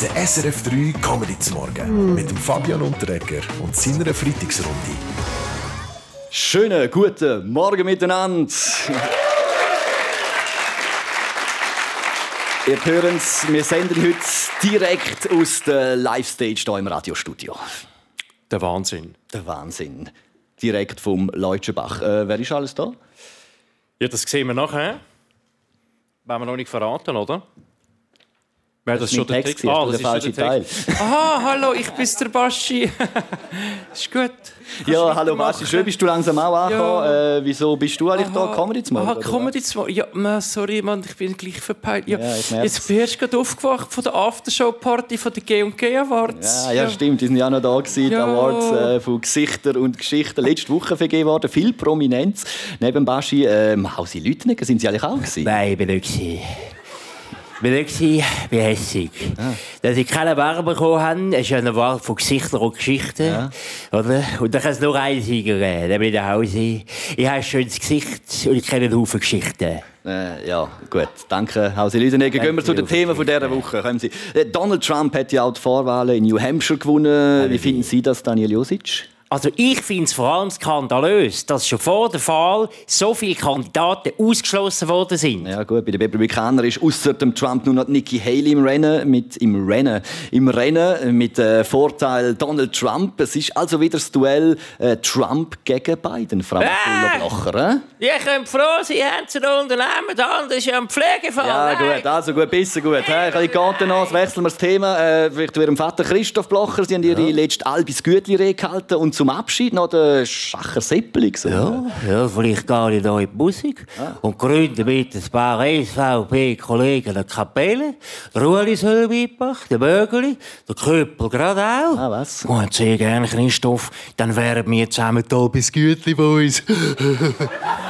Der SRF 3 Comedy zum Morgen mit dem Fabian Unterreger und seiner Freitagsrunde. Schönen guten Morgen miteinander. Ihr hören es, wir senden heute direkt aus der Live-Stage hier im Radiostudio. Der Wahnsinn. Der Wahnsinn. Direkt vom Leutschenbach. Äh, wer ist alles da? Ja, das sehen wir nachher. Wollen wir noch nicht verraten, oder? Wäre das, ist schon mein der Text Ah, das das ist ist der falsche Text. Aha, hallo, ich bin der Baschi. ist gut. Ja, hallo Basti, schön bist du langsam auch angekommen. Ja. Äh, wieso bist du eigentlich da? Comedy zu machen? Aha, Comedy zu machen. Ja, man, sorry, Mann, ich bin gleich verpeilt. Ja, Ja, jetzt bin ich gerade aufgewacht von der Aftershow-Party von der G&G Awards. Ja, ja, stimmt, die sind ja noch da gewesen, die Ja. Awards äh, von Gesichter und Geschichten. Letzte Woche vergeben worden, viel Prominenz. Neben Baschi, ähm, Hausi Lütnecker sind sie eigentlich auch gewesen? Nein, ich bin nicht. gewesen. Ich bin nicht, gewesen, ich bin hässig. Dass ich keine Ware bekommen habe, ist ja eine Wahl von Gesichtern und Geschichten. Oder? Und da kann es nur einen Sieger geben, der bin ich Hause. Ich habe ein schönes Gesicht und ich kenne einen Haufen Geschichten. Äh, ja, gut. Danke, Hausi Lüdenegger. Gehen wir zu den Themen von dieser Woche. Kommen Sie. Äh, Donald Trump hat ja auch die Vorwahlen in New Hampshire gewonnen. Wie finden Sie das, Daniel Josic? Also ich finde es vor allem skandalös, dass schon vor der Wahl so viele Kandidaten ausgeschlossen worden sind. Ja gut, bei den Republikanern ist außer dem Trump nur noch Nikki Haley im Rennen mit im Rennen im Rennen mit äh, Vorteil Donald Trump. Es ist also wieder das Duell äh, Trump gegen Biden. Frau Äh! Blocher, Ihr könnt froh sein, haben Sie ein Unternehmen, der andere ist ja ein Pflegefall. Ja gut, also gut, besser gut. Hey, ich gehe noch, wechseln wir das Thema. Äh, vielleicht zu Ihrem Vater Christoph Blocher. Sie haben Ihre letzte Albis Gütli gehalten und zum Abschied noch den Schacher Seppeli gesungen. Ja, ja, vielleicht gehe ich da in die Musik und gründe mit ein paar SVP-Kollegen eine Kapelle. Der soll mitmachen, der Bögeli, der Köppel gerade auch. Ah, was? Und sehr gerne, Christoph, dann wären wir zusammen da bis Gütli bei uns.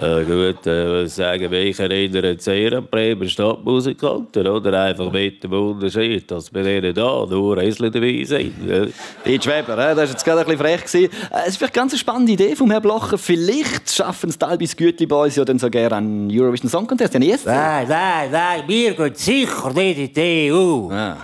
Ja, gut, äh, was sagen wir? Ich erinnere sehr an Bremer Stadtmusikanten, oder? Einfach mit dem Unterschied, dass bei denen da nur Häsli dabei sind. Ja. Pete Weber, äh, das war jetzt gerade ein bisschen frech. gewesen. Äh, Es ist vielleicht ganz eine spannende Idee vom Herrn Blocher. Vielleicht schaffen es Albis Gütli bei uns ja dann sogar an Eurovision Song Contest. Ja? Nein, nein, nein, wir gehen sicher nicht in die EU. Ah.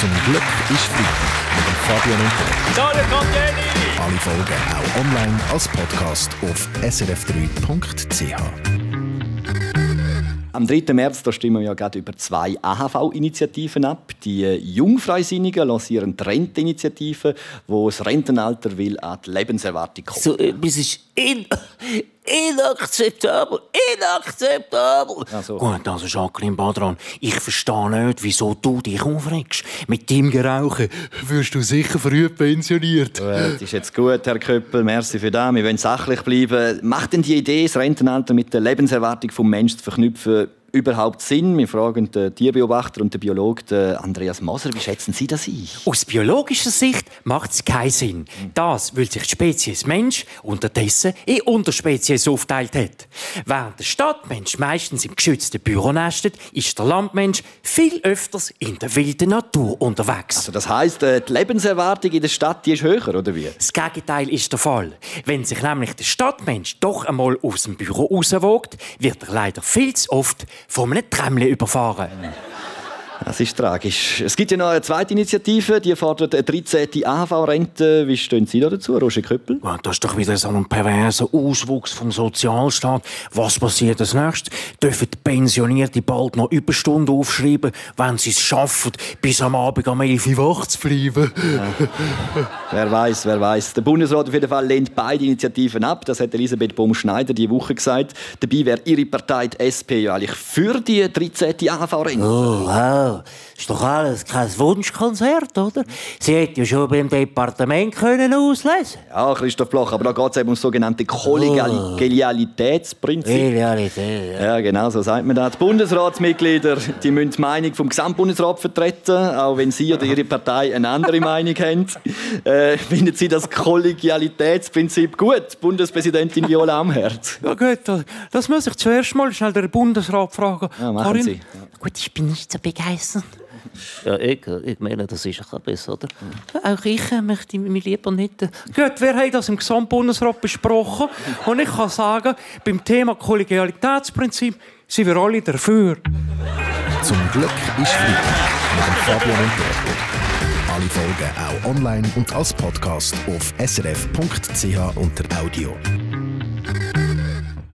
Zum Glück ist Freitag Fabian Unterreger. Daniel Candieni! Alle Folgen auch online als Podcast auf srf3.ch. Am 3. März da stimmen wir ja gerade über zwei AHV-Initiativen ab. Die Jungfreisinnigen lancieren die Renteninitiative, wo das Rentenalter will an die Lebenserwartung kommt. So etwas ist in inakzeptabel. Inakzeptabel. Ach so. Gut, also Jacqueline Badran, ich verstehe nicht, wieso du dich aufregst. Mit deinem Gerauchen wirst du sicher früh pensioniert. Gut, ist jetzt gut, Herr Köppel. Merci für das. Wir wollen sachlich bleiben. Macht denn die Idee, das Rentenalter mit der Lebenserwartung des Menschen zu verknüpfen, überhaupt Sinn? Wir fragen den Tierbeobachter und den Biologen Andreas Moser. Wie schätzen Sie das ein? Aus biologischer Sicht macht es keinen Sinn. Das, weil sich die Spezies Mensch unterdessen in Unterspezies aufteilt hat. Während der Stadtmensch meistens im geschützten Büro nestet, ist der Landmensch viel öfters in der wilden Natur unterwegs. Also das heisst, äh, die Lebenserwartung in der Stadt die ist höher, oder wie? Das Gegenteil ist der Fall. Wenn sich nämlich der Stadtmensch doch einmal aus dem Büro rauswogt, wird er leider viel zu oft von einem Trämmchen überfahren. Das ist tragisch. Es gibt ja noch eine zweite Initiative, die fordert eine 13. AHV-Rente. Wie stehen Sie da dazu, Roger Köppel? Ja, das ist doch wieder so ein perverser Auswuchs vom Sozialstaat. Was passiert als nächstes? Dürfen die Pensionierte bald noch Überstunden aufschreiben, wenn sie es schaffen, bis am Abend um 11 Uhr wach zu bleiben? Wer weiß, wer weiß. Der Bundesrat auf jeden Fall lehnt beide Initiativen ab. Das hat Elisabeth Baum-Schneider die Woche gesagt. Dabei wäre ihre Partei, die SP, ja eigentlich für die 13. AHV-Rente. Oh, wow. Ist doch alles kein Wunschkonzert, oder? Sie hätte ja schon beim Departement können auslesen Ja, Christoph Bloch, aber da geht es eben um das sogenannte Kollegialitätsprinzip. Realität, ja. Ja, genau, so sagt man das. Die Bundesratsmitglieder die müssen die Meinung vom Gesamtbundesrat vertreten, auch wenn Sie oder Ihre Partei eine andere Meinung haben. Äh, finden Sie das Kollegialitätsprinzip gut, Bundespräsidentin Viola Amherd? Ja gut, das- muss ich zuerst mal schnell den Bundesrat fragen. Ja, machen Karin? Sie. Gut, ich bin nicht so begeistert. Ja, ich, ich meine, das ist ein besser, oder? Auch ich äh, möchte mich lieber nicht. äh, Gut, wir haben das im Gesamtbundesrat besprochen. Und ich kann sagen, beim Thema Kollegialitätsprinzip sind wir alle dafür. Zum Glück ist Freitag mit dem Fabian und Alle Folgen auch online und als Podcast auf srf.ch unter Audio.